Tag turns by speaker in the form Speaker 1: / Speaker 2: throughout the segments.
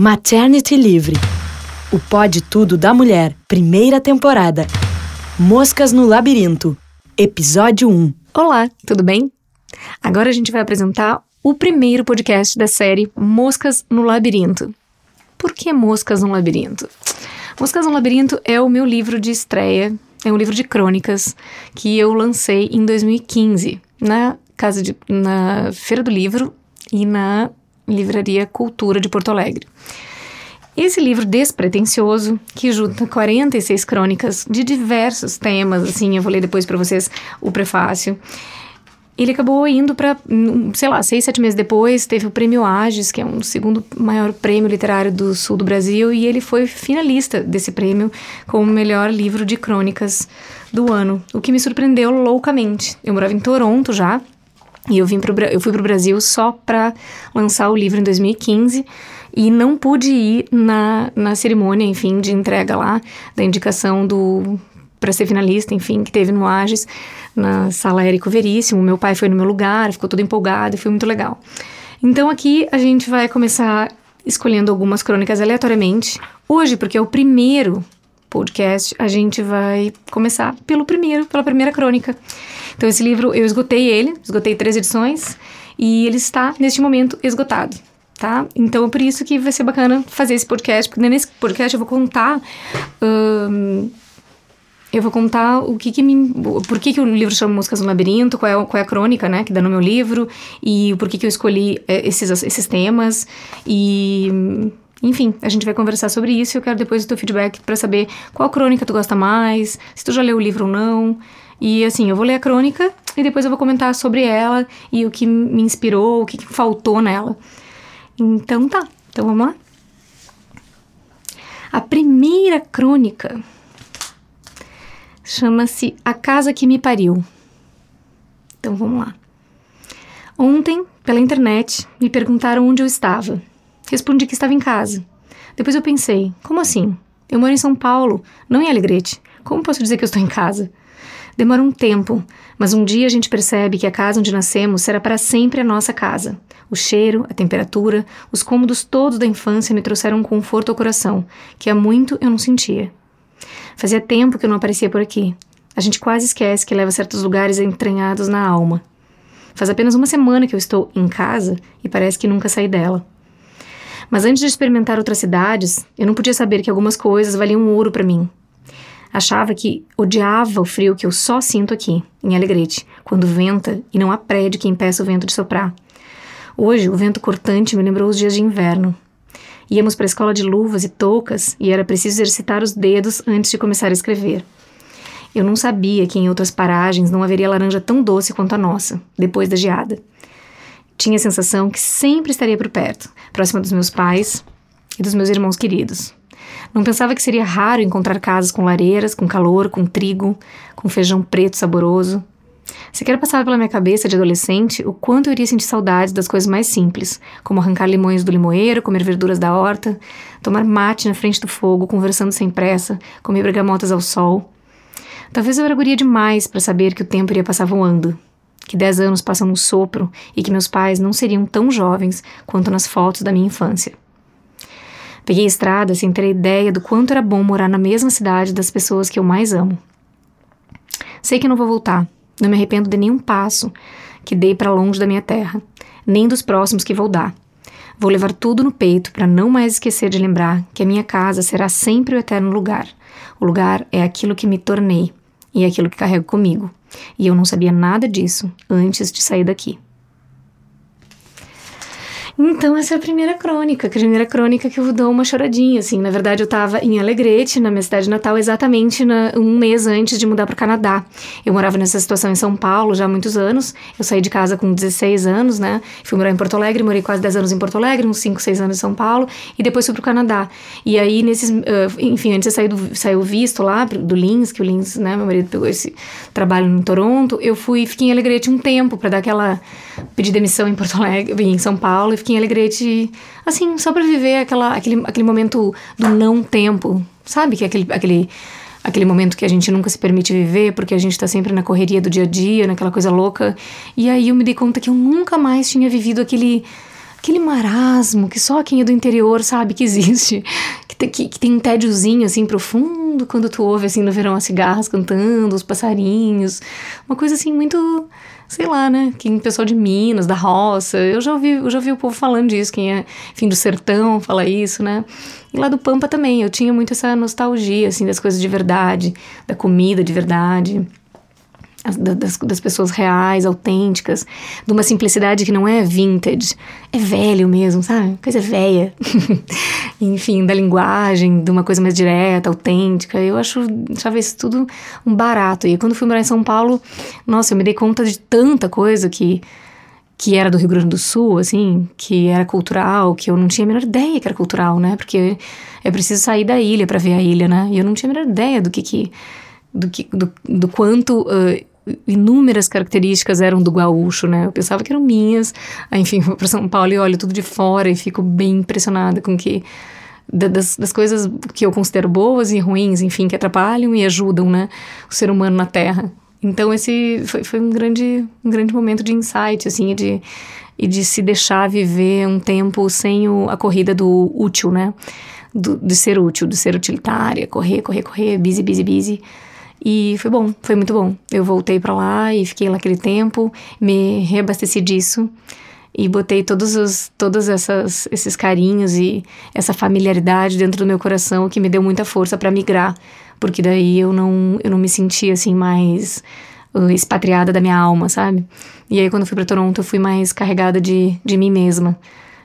Speaker 1: Maternity Livre. O Pode Tudo da Mulher, primeira temporada. Moscas no Labirinto, episódio 1.
Speaker 2: Olá, tudo bem? Agora a gente vai apresentar o primeiro podcast da série Moscas no Labirinto. Por que Moscas no Labirinto? Moscas no Labirinto é o meu livro de estreia, é um livro de crônicas que eu lancei em 2015 na casa de, na Feira do Livro e na Livraria Cultura de Porto Alegre. Esse livro despretensioso, que junta 46 crônicas de diversos temas, assim, eu vou ler depois para vocês o prefácio. Ele acabou indo para, sei lá, seis, sete meses depois, teve o Prêmio Ages, que é um segundo maior prêmio literário do sul do Brasil, e ele foi finalista desse prêmio como o melhor livro de crônicas do ano, o que me surpreendeu loucamente. Eu morava em Toronto já, e eu, vim pro, eu fui para o Brasil só para lançar o livro em 2015 e não pude ir na, na cerimônia, enfim, de entrega lá, da indicação do para ser finalista, enfim, que teve no Ages, na sala Érico Veríssimo. Meu pai foi no meu lugar, ficou todo empolgado foi muito legal. Então aqui a gente vai começar escolhendo algumas crônicas aleatoriamente. Hoje, porque é o primeiro podcast, a gente vai começar pelo primeiro, pela primeira crônica. Então esse livro eu esgotei ele, esgotei três edições e ele está neste momento esgotado. Tá? Então é por isso que vai ser bacana fazer esse podcast, porque nesse podcast eu vou contar eu vou contar o que que me... Por que que o livro chama Músicas no Labirinto, qual é, qual é a crônica, né, que dá no meu livro, e por que que eu escolhi é, esses, esses temas, e... Enfim, a gente vai conversar sobre isso e eu quero depois o teu feedback para saber qual crônica tu gosta mais, se tu já leu o livro ou não. E assim, eu vou ler a crônica e depois eu vou comentar sobre ela e o que me inspirou, o que faltou nela. Então tá, então vamos lá. A primeira crônica chama-se A Casa que Me Pariu. Então vamos lá. Ontem, pela internet, me perguntaram onde eu estava. Respondi que estava em casa. Depois eu pensei, como assim? Eu moro em São Paulo, não em Alegrete. Como posso dizer que eu estou em casa? Demora um tempo, mas um dia a gente percebe que a casa onde nascemos será para sempre a nossa casa. O cheiro, a temperatura, os cômodos todos da infância me trouxeram um conforto ao coração, que há muito eu não sentia. Fazia tempo que eu não aparecia por aqui. A gente quase esquece que leva certos lugares entranhados na alma. Faz apenas uma semana que eu estou em casa e parece que nunca saí dela. Mas antes de experimentar outras cidades, eu não podia saber que algumas coisas valiam ouro para mim. Achava que odiava o frio que eu só sinto aqui, em Alegrete, quando venta e não há prédio que impeça o vento de soprar. Hoje, o vento cortante me lembrou os dias de inverno. Íamos para a escola de luvas e toucas e era preciso exercitar os dedos antes de começar a escrever. Eu não sabia que em outras paragens não haveria laranja tão doce quanto a nossa, depois da geada. Tinha a sensação que sempre estaria por perto, próxima dos meus pais e dos meus irmãos queridos. Não pensava que seria raro encontrar casas com lareiras, com calor, com trigo, com feijão preto saboroso. Sequer passava pela minha cabeça de adolescente o quanto eu iria sentir saudades das coisas mais simples, como arrancar limões do limoeiro, comer verduras da horta, tomar mate na frente do fogo, conversando sem pressa, comer bergamotas ao sol. Talvez eu era guria demais para saber que o tempo iria passar voando, que dez anos passam num sopro e que meus pais não seriam tão jovens quanto nas fotos da minha infância. Peguei estrada sem ter ideia do quanto era bom morar na mesma cidade das pessoas que eu mais amo. Sei que não vou voltar, não me arrependo de nenhum passo que dei para longe da minha terra, nem dos próximos que vou dar. Vou levar tudo no peito para não mais esquecer de lembrar que a minha casa será sempre o eterno lugar. O lugar é aquilo que me tornei e é aquilo que carrego comigo. E eu não sabia nada disso antes de sair daqui. Então, essa é a primeira crônica, a primeira crônica que eu dou uma choradinha, assim. Na verdade, eu tava em Alegrete, na minha cidade natal, exatamente na, um mês antes de mudar para o Canadá. Eu morava nessa situação em São Paulo já há muitos anos. Eu saí de casa com 16 anos, né? Fui morar em Porto Alegre, morei quase 10 anos em Porto Alegre, uns 5, 6 anos em São Paulo, e depois fui para o Canadá. E aí, nesses. Uh, enfim, antes de sair do, saiu visto lá, do Lins, que o Lins, né? Meu marido pegou esse trabalho em Toronto. Eu fui, fiquei em Alegrete um tempo para dar aquela. pedir demissão em Porto Alegre, em São Paulo, e fiquei em Alegrete, assim, só para viver aquela, aquele, aquele momento do não tempo, sabe? Que é aquele, aquele, aquele momento que a gente nunca se permite viver, porque a gente tá sempre na correria do dia a dia, naquela coisa louca. E aí eu me dei conta que eu nunca mais tinha vivido aquele aquele marasmo que só quem é do interior sabe que existe, que, que, tem um tédiozinho assim profundo quando tu ouve assim no verão as cigarras cantando, os passarinhos, uma coisa assim muito sei lá, né? Quem pessoal de Minas, da roça, eu já ouvi, eu já ouvi o povo falando disso, quem é, enfim, do sertão fala isso, né? E lá do Pampa também, eu tinha muito essa nostalgia, assim, das coisas de verdade, da comida de verdade das, das, pessoas reais, autênticas, de uma simplicidade que não é vintage, é velho mesmo, sabe? Coisa velha. Enfim, da linguagem, de uma coisa mais direta, autêntica. Eu acho, achava isso tudo um barato. E quando fui morar em São Paulo, nossa, eu me dei conta de tanta coisa que que era do Rio Grande do Sul, assim, que era cultural, que eu não tinha a menor ideia que era cultural, né? Porque é preciso sair da ilha para ver a ilha, né? E eu não tinha a menor ideia do que que do, que, do, do quanto uh, inúmeras características eram do gaúcho, né? Eu pensava que eram minhas. Enfim, vou para São Paulo e olho tudo de fora e fico bem impressionada com que das, das coisas que eu considero boas e ruins, enfim, que atrapalham e ajudam, né, o ser humano na Terra. Então esse foi, foi um grande um grande momento de insight, assim, de e de se deixar viver um tempo sem o, a corrida do útil, né? Do, de ser útil, de ser utilitária, correr, correr, correr, busy, busy, busy. E foi bom, foi muito bom. Eu voltei para lá e fiquei lá aquele tempo, me reabasteci disso e botei todos os todos essas, esses carinhos e essa familiaridade dentro do meu coração que me deu muita força para migrar, porque daí eu não eu não me sentia assim mais uh, expatriada da minha alma, sabe? E aí quando fui para Toronto eu fui mais carregada de, de mim mesma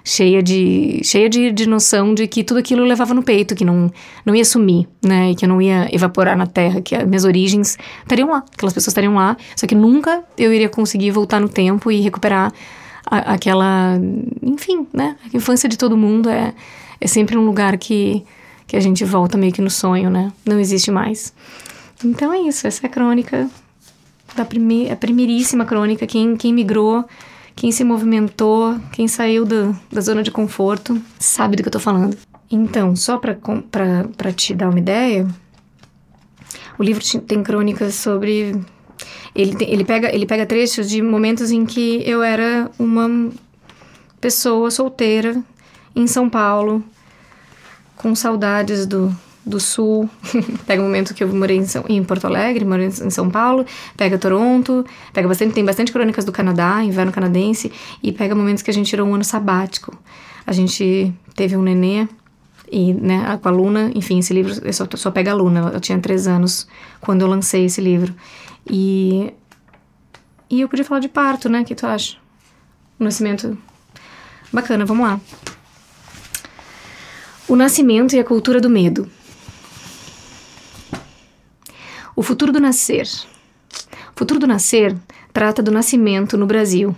Speaker 2: cheia de cheia de, de noção de que tudo aquilo eu levava no peito, que não, não ia sumir, né? E que eu não ia evaporar na terra, que as minhas origens estariam lá, aquelas pessoas estariam lá, só que nunca eu iria conseguir voltar no tempo e recuperar a, aquela. Enfim, né? A infância de todo mundo é, é sempre um lugar que, que a gente volta meio que no sonho, né? Não existe mais. Então é isso, essa é a crônica da primeira, a primeiríssima crônica, quem, quem migrou quem se movimentou, quem saiu do, da zona de conforto, sabe do que eu tô falando. Então, só para te dar uma ideia, o livro tem crônicas sobre. Ele, tem, ele, pega, ele pega trechos de momentos em que eu era uma pessoa solteira em São Paulo, com saudades do, do Sul, pega o momento que eu morei em, São, em Porto Alegre, morei em São Paulo, pega Toronto, pega bastante, tem bastante crônicas do Canadá, inverno canadense, e pega momentos que a gente tirou um ano sabático. A gente teve um nenê, e, né, com a Luna, enfim, esse livro, só, só pega a Luna, eu tinha três anos quando eu lancei esse livro. E, e eu podia falar de parto, né, o que tu acha? O nascimento, bacana, vamos lá. O nascimento e a cultura do medo. O futuro do nascer. O futuro do nascer trata do nascimento no Brasil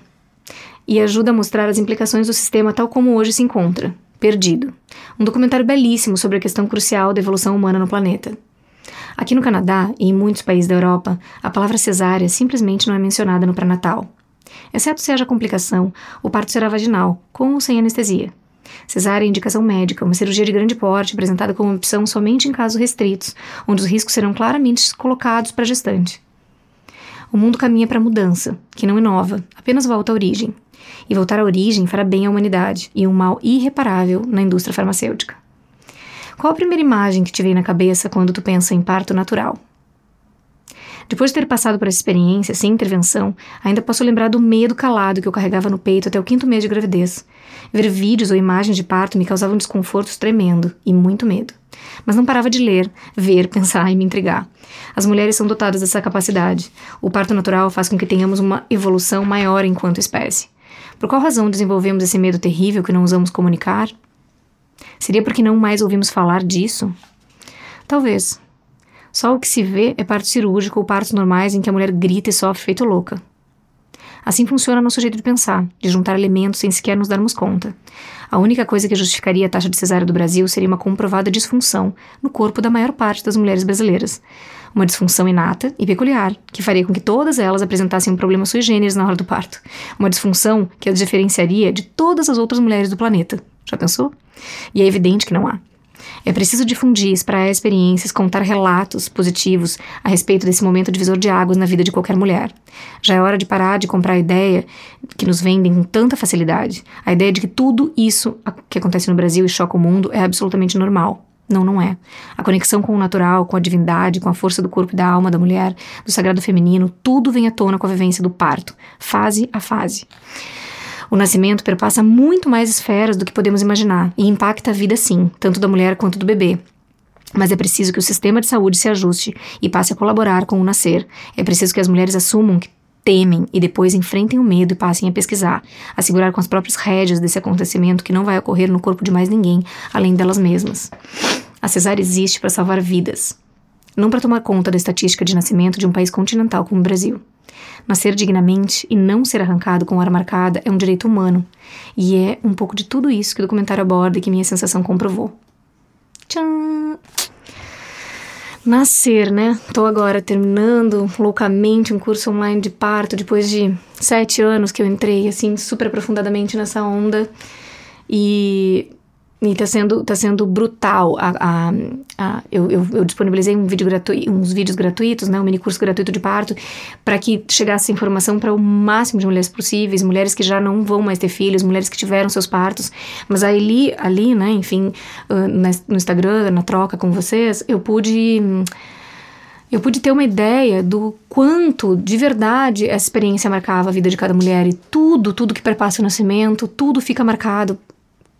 Speaker 2: e ajuda a mostrar as implicações do sistema tal como hoje se encontra, perdido. Um documentário belíssimo sobre a questão crucial da evolução humana no planeta. Aqui no Canadá e em muitos países da Europa, a palavra cesárea simplesmente não é mencionada no pré-natal. Exceto se haja complicação, o parto será vaginal, com ou sem anestesia. Cesárea é indicação médica, uma cirurgia de grande porte apresentada como opção somente em casos restritos, onde os riscos serão claramente colocados para a gestante. O mundo caminha para a mudança, que não inova, apenas volta à origem. E voltar à origem fará bem à humanidade e um mal irreparável na indústria farmacêutica. Qual a primeira imagem que te vem na cabeça quando tu pensa em parto natural? Depois de ter passado por essa experiência sem intervenção, ainda posso lembrar do medo calado que eu carregava no peito até o quinto mês de gravidez. Ver vídeos ou imagens de parto me causavam um desconforto tremendo e muito medo. Mas não parava de ler, ver, pensar e me intrigar. As mulheres são dotadas dessa capacidade. O parto natural faz com que tenhamos uma evolução maior enquanto espécie. Por qual razão desenvolvemos esse medo terrível que não usamos comunicar? Seria porque não mais ouvimos falar disso? Talvez. Só o que se vê é parto cirúrgico ou partos normais em que a mulher grita e sofre feito louca. Assim funciona nosso jeito de pensar, de juntar elementos sem sequer nos darmos conta. A única coisa que justificaria a taxa de cesárea do Brasil seria uma comprovada disfunção no corpo da maior parte das mulheres brasileiras. Uma disfunção inata e peculiar, que faria com que todas elas apresentassem um problema sui generis na hora do parto. Uma disfunção que as diferenciaria de todas as outras mulheres do planeta. Já pensou? E é evidente que não há. É preciso difundir, esperar experiências, contar relatos positivos a respeito desse momento divisor de águas na vida de qualquer mulher. Já é hora de parar de comprar a ideia que nos vendem com tanta facilidade, a ideia de que tudo isso que acontece no Brasil e choca o mundo é absolutamente normal. Não, não é. A conexão com o natural, com a divindade, com a força do corpo e da alma da mulher, do sagrado feminino, tudo vem à tona com a vivência do parto, fase a fase. O nascimento perpassa muito mais esferas do que podemos imaginar e impacta a vida sim, tanto da mulher quanto do bebê. Mas é preciso que o sistema de saúde se ajuste e passe a colaborar com o nascer. É preciso que as mulheres assumam que temem e depois enfrentem o medo e passem a pesquisar, a segurar com as próprias rédeas desse acontecimento que não vai ocorrer no corpo de mais ninguém além delas mesmas. A cesárea existe para salvar vidas, não para tomar conta da estatística de nascimento de um país continental como o Brasil. Nascer dignamente e não ser arrancado com hora marcada é um direito humano, e é um pouco de tudo isso que o documentário aborda e que minha sensação comprovou. Tchan! Nascer, né? Tô agora terminando loucamente um curso online de parto depois de sete anos que eu entrei, assim, super aprofundadamente nessa onda. E e tá sendo, tá sendo brutal. A, a, a eu, eu, eu, disponibilizei um vídeo gratuito, uns vídeos gratuitos, né, um mini curso gratuito de parto, para que chegasse informação para o máximo de mulheres possíveis, mulheres que já não vão mais ter filhos, mulheres que tiveram seus partos. Mas ali, ali né, enfim, uh, no Instagram, na troca com vocês, eu pude. Eu pude ter uma ideia do quanto de verdade essa experiência marcava a vida de cada mulher e tudo, tudo que perpassa o nascimento, tudo fica marcado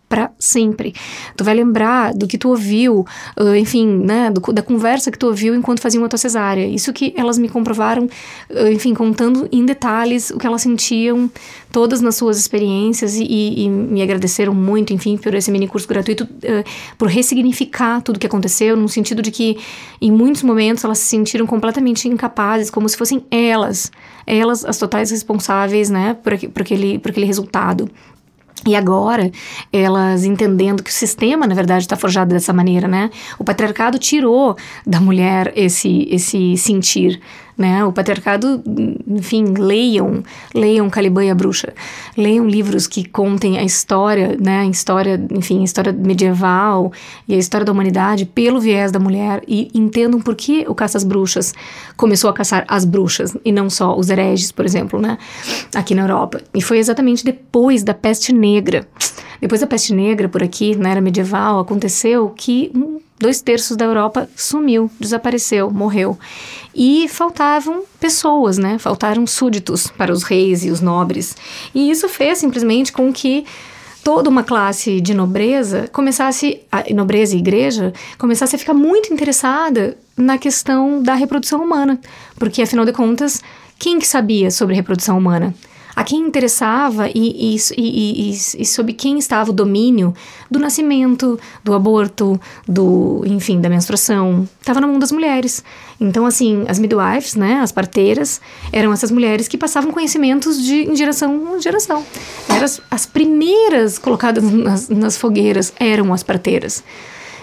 Speaker 2: para sempre. Tu vai lembrar do que tu ouviu, uh, enfim, né, do, da conversa que tu ouviu enquanto faziam a tua cesárea. Isso que elas me comprovaram, uh, enfim, contando em detalhes o que elas sentiam, todas nas suas experiências e, e, me agradeceram muito, enfim, por esse mini curso gratuito, uh, por ressignificar tudo o que aconteceu, no sentido de que em muitos momentos elas se sentiram completamente incapazes, como se fossem elas, elas as totais responsáveis, né, por, por, aquele, por aquele resultado. E agora, elas entendendo que o sistema, na verdade, está forjado dessa maneira, né? O patriarcado tirou da mulher esse, esse sentir, né? O patriarcado, enfim, leiam, leiam Caliban e a Bruxa, leiam livros que contem a história, né? A história, enfim, a história medieval e a história da humanidade pelo viés da mulher e entendam por que o caça às bruxas começou a caçar as bruxas e não só os hereges, por exemplo, né? Aqui na Europa. E foi exatamente depois da peste negra. Depois da peste negra por aqui, na era medieval, aconteceu que dois terços da Europa sumiu, desapareceu, morreu. E faltavam pessoas, né? Faltaram súditos para os reis e os nobres. E isso fez simplesmente com que toda uma classe de nobreza começasse, a nobreza e igreja, começasse a ficar muito interessada na questão da reprodução humana. Porque, afinal de contas, quem que sabia sobre reprodução humana? A quem interessava e, e, e, e, quem estava o domínio do nascimento, do aborto, do, enfim, da menstruação. Estava na mão das mulheres. Então, assim, as midwives, né, as parteiras, eram essas mulheres que passavam conhecimentos de em geração em geração. Eram as, as primeiras colocadas nas, nas fogueiras eram as parteiras.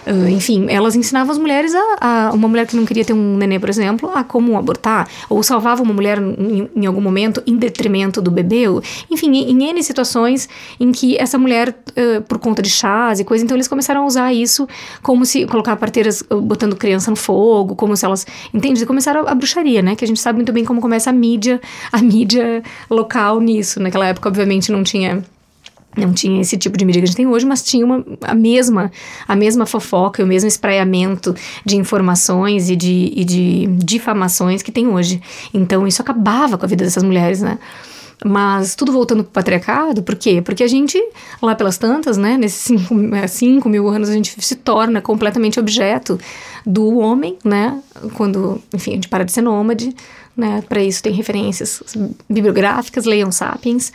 Speaker 2: Uh, enfim, elas ensinavam as mulheres a, a, Uma mulher que não queria ter um nenê, por exemplo, a como abortar, ou salvava uma mulher em, em algum momento em detrimento do bebê. Ou, enfim, em, em N situações em que essa mulher, uh, por conta de chás e coisa, então eles começaram a usar isso como se colocar parteiras uh, botando criança no fogo, como se elas. Entende? Começaram a, a, bruxaria, né? Que a gente sabe muito bem como começa a mídia, a mídia local nisso. Naquela época, obviamente, não tinha não tinha esse tipo de mídia que a gente tem hoje, mas tinha uma, a mesma a mesma fofoca, o mesmo espraiamento de informações e de, e de difamações que tem hoje. Então isso acabava com a vida dessas mulheres, né? Mas tudo voltando para o patriarcado, por quê? Porque a gente, lá pelas tantas, né, nesses cinco, é, cinco mil anos, a gente se torna completamente objeto do homem, né? Quando, enfim, a gente para de ser nômade, né? Para isso tem referências bibliográficas, leiam Sapiens.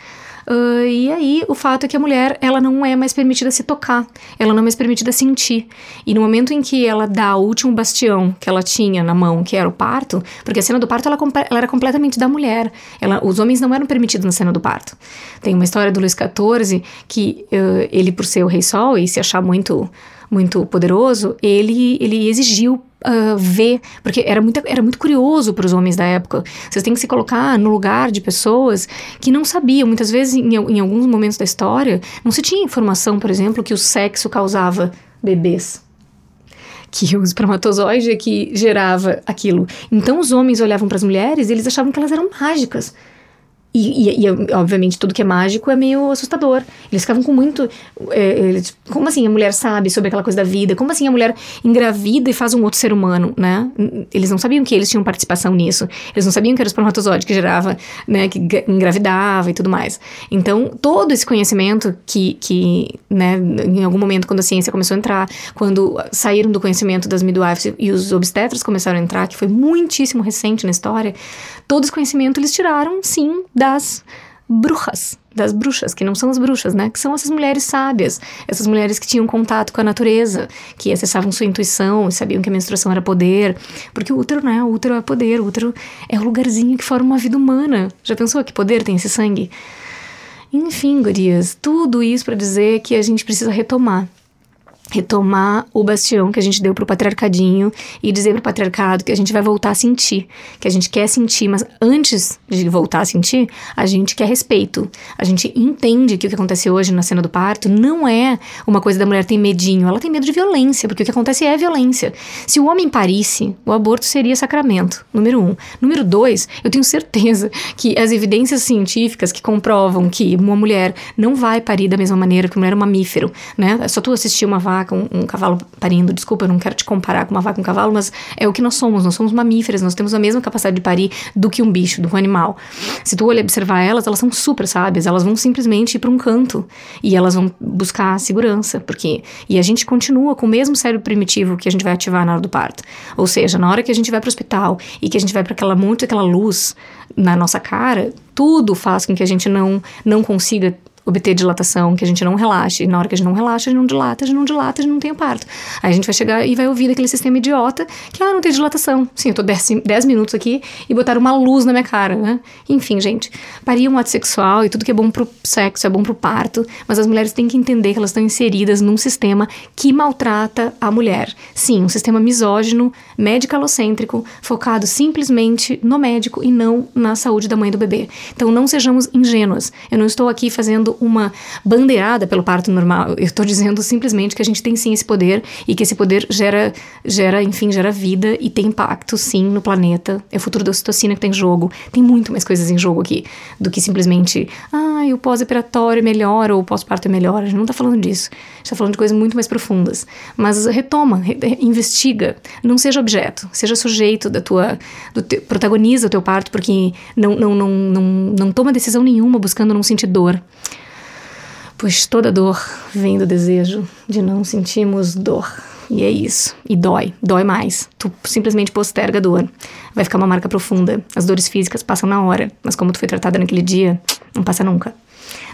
Speaker 2: Uh, e aí, o fato é que a mulher, ela não é mais permitida se tocar, ela não é mais permitida sentir. E no momento em que ela dá o último bastião que ela tinha na mão, que era o parto, porque a cena do parto, ela, ela era completamente da mulher. Ela, os homens não eram permitidos na cena do parto. Tem uma história do Luís XIV, que uh, ele, por ser o rei sol e se achar muito muito poderoso, ele, ele exigiu uh, ver, porque era muito, era muito curioso para os homens da época. Vocês têm que se colocar no lugar de pessoas que não sabiam. Muitas vezes, em, em alguns momentos da história, não se tinha informação, por exemplo, que o sexo causava bebês que o espermatozoide é que gerava aquilo. Então os homens olhavam para as mulheres e eles achavam que elas eram mágicas. E, e, e, obviamente, tudo que é mágico é meio assustador. Eles ficavam com muito. É, eles, como assim a mulher sabe sobre aquela coisa da vida? Como assim a mulher engravida e faz um outro ser humano, né? Eles não sabiam que eles tinham participação nisso. Eles não sabiam que era o espermatozoide que gerava, né? Que engravidava e tudo mais. Então, todo esse conhecimento que, que né? Em algum momento, quando a ciência começou a entrar, quando saíram do conhecimento das midwives e os obstetras começaram a entrar, que foi muitíssimo recente na história, todo esse conhecimento eles tiraram, sim, das bruxas, das bruxas, que não são as bruxas, né? Que são essas mulheres sábias, essas mulheres que tinham contato com a natureza, que acessavam sua intuição e sabiam que a menstruação era poder. Porque o útero, né? O útero é poder, o útero é o lugarzinho que forma uma vida humana. Já pensou que poder tem esse sangue? Enfim, gurias, tudo isso para dizer que a gente precisa retomar retomar o bastião que a gente deu pro patriarcadinho e dizer pro patriarcado que a gente vai voltar a sentir, que a gente quer sentir, mas antes de voltar a sentir, a gente quer respeito. A gente entende que o que acontece hoje na cena do parto não é uma coisa da mulher ter medinho, ela tem medo de violência, porque o que acontece é violência. Se o homem parisse, o aborto seria sacramento, número um. Número dois, eu tenho certeza que as evidências científicas que comprovam que uma mulher não vai parir da mesma maneira que uma mulher é mamífero, né? É só tu assistir uma vaca vaca, um, um, cavalo parindo. Desculpa, eu não quero te comparar com uma vaca um cavalo, mas é o que nós somos. Nós somos mamíferas, nós temos a mesma capacidade de parir do que um bicho, do que um animal. Se tu olhar observar elas, elas são super sábias. Elas vão simplesmente ir para um canto e elas vão buscar segurança, porque e a gente continua com o mesmo cérebro primitivo que a gente vai ativar na hora do parto. Ou seja, na hora que a gente vai para o hospital e que a gente vai para aquela muito aquela luz na nossa cara, tudo faz com que a gente não não consiga obter dilatação, que a gente não relaxe. E na hora que a gente não relaxa, a gente não dilata, a gente não dilata, a gente não tem o parto. Aí a gente vai chegar e vai ouvir daquele sistema idiota que, ah, não tem dilatação. Sim, eu tô 10 minutos aqui e botaram uma luz na minha cara, né? Enfim, gente, parir um ato sexual e tudo que é bom pro sexo é bom pro parto, mas as mulheres têm que entender que elas estão inseridas num sistema que maltrata a mulher. Sim, um sistema misógino, medicalocêntrico, focado simplesmente no médico e não na saúde da mãe e do bebê. Então não sejamos ingênuas. Eu não estou aqui fazendo uma bandeirada pelo parto normal. Eu estou dizendo simplesmente que a gente tem sim esse poder e que esse poder gera, gera, enfim, gera vida e tem impacto sim no planeta. É o futuro da ocitocina que tem tá jogo. Tem muito mais coisas em jogo aqui do que simplesmente, ah, o pós-operatório é melhor ou o pós-parto é melhor. A gente não está falando disso. A gente está falando de coisas muito mais profundas. Mas retoma, re investiga. Não seja objeto, seja sujeito da tua. Te, protagoniza o teu parto, porque não, não, não, não, não toma decisão nenhuma buscando não sentir dor pois toda dor vem do desejo de não sentirmos dor. E é isso. E dói, dói mais. Tu simplesmente posterga a dor. Vai ficar uma marca profunda. As dores físicas passam na hora, mas como tu foi tratada naquele dia, não passa nunca.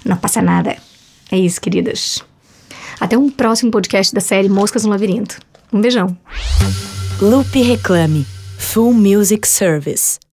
Speaker 2: Não passa nada. É isso, queridas. Até um próximo podcast da série Moscas no Labirinto. Um beijão.
Speaker 1: Loop Reclame Full Music Service